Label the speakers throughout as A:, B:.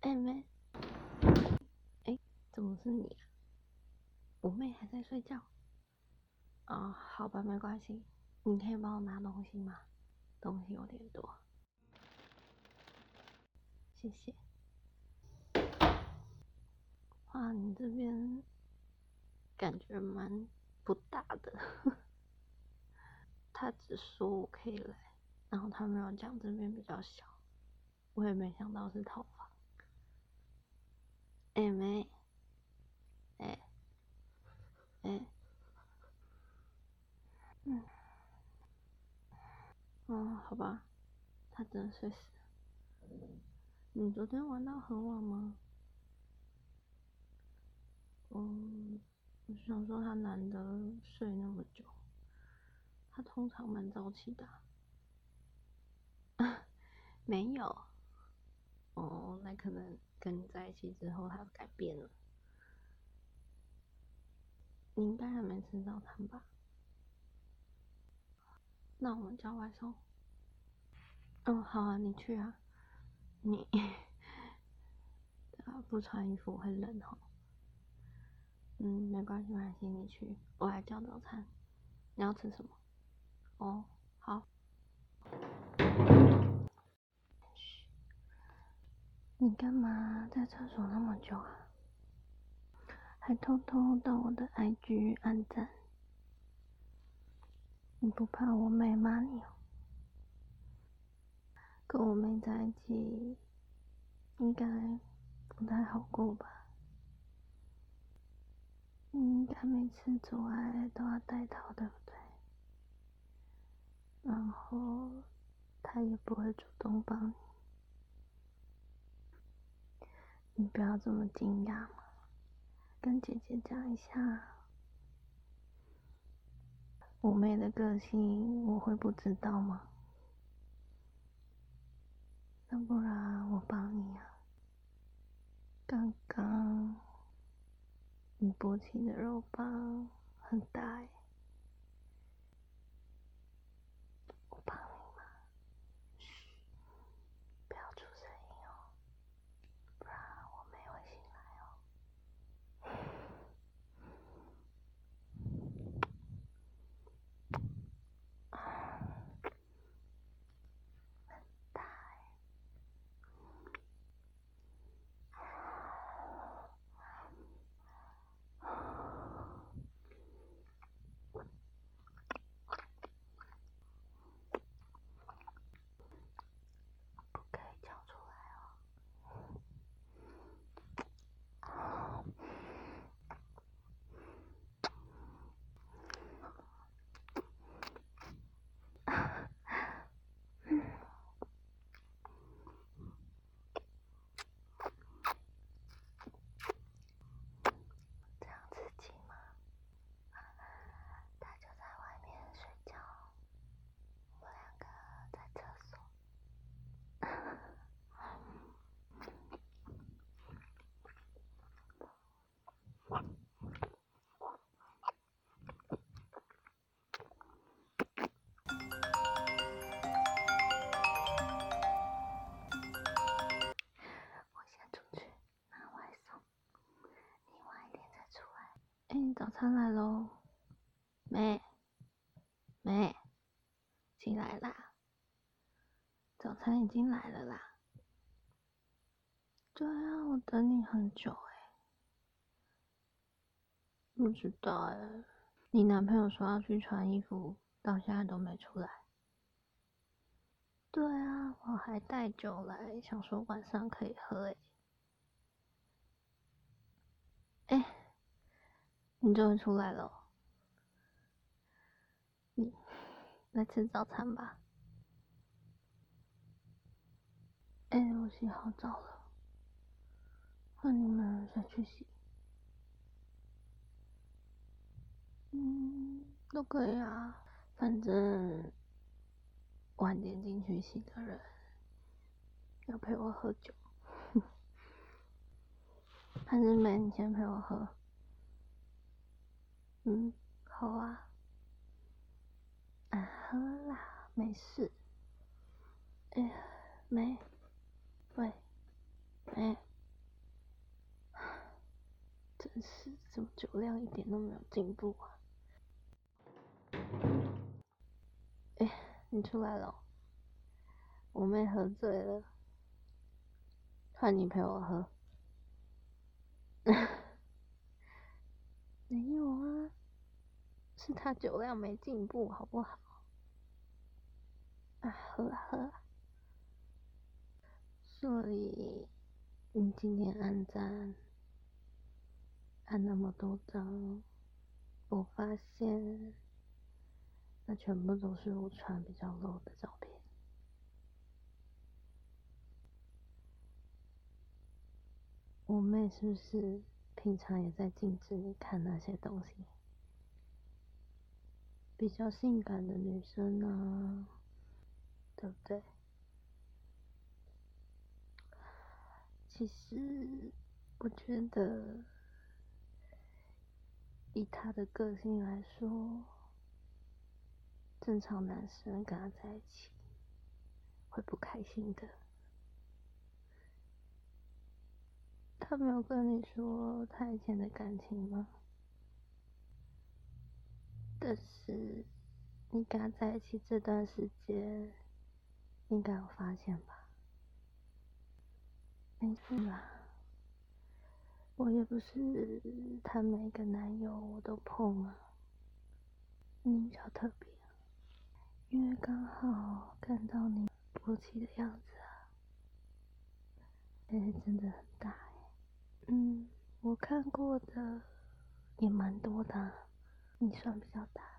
A: 哎妹，哎，怎么是你啊？我妹还在睡觉。哦，好吧，没关系。你可以帮我拿东西吗？东西有点多。谢谢。哇，你这边感觉蛮不大的。他只说我可以来，然后他没有讲这边比较小。我也没想到是套房。哎妹，哎，哎，嗯，哦，好吧，他真的睡死了。你昨天玩到很晚吗？嗯，我是想说他难得睡那么久，他通常蛮早起的。没有。哦，那可能跟你在一起之后他改变了。你应该还没吃早餐吧？那我们叫外送。嗯，好啊，你去啊。你，啊，不穿衣服会冷哦。嗯，没关系，没关系，你去，我来叫早餐。你要吃什么？哦，好。你干嘛在厕所那么久啊？还偷偷到我的 IG 按赞？你不怕我妹骂你哦？跟我妹在一起，应该不太好过吧？应该每次做爱都要戴套，对不对？然后他也不会主动帮你，你不要这么惊讶嘛！跟姐姐讲一下，我妹的个性我会不知道吗？那不然我帮你啊！刚刚。你勃起的肉棒很大哎。早餐来喽，妹，妹，起来啦！早餐已经来了啦。对啊，我等你很久哎。不知道哎，你男朋友说要去穿衣服，到现在都没出来。对啊，我还带酒来，想说晚上可以喝哎。你终于出来了，你来吃早餐吧。哎，我洗好澡了，换你们下去洗。嗯，都可以啊，反正晚点进去洗的人要陪我喝酒，还是没你先陪我喝。嗯好啊。啊喝啦没事。哎呀没。喂哎。真是怎么酒量一点都没有进步啊。哎你出来了。我妹喝醉了。换你陪我喝。没有啊，是他酒量没进步，好不好？啊，喝啊喝啊！所以你今天按赞按那么多张，我发现那全部都是我穿比较露的照片。我妹是不是平常也在禁止你看那些东西？比较性感的女生啊，对不对？其实，我觉得，以他的个性来说，正常男生跟他在一起会不开心的。他没有跟你说他以前的感情吗？但是，你跟他在一起这段时间，应该有发现吧？没事啦，我也不是他每个男友我都碰啊，你比较特别，因为刚好看到你勃起的样子啊，哎，真的很大，嗯，我看过的也蛮多的，你算比较大。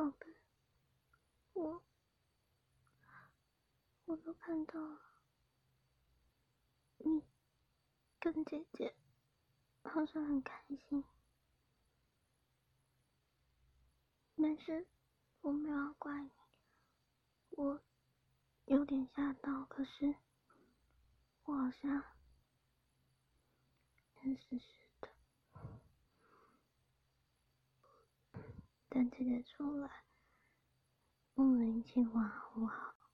A: 宝贝，我我都看到了，你跟姐姐好像很开心，但是我没有怪你，我有点吓到，可是我好像很死死的。等姐姐出来，我们一起玩好不好？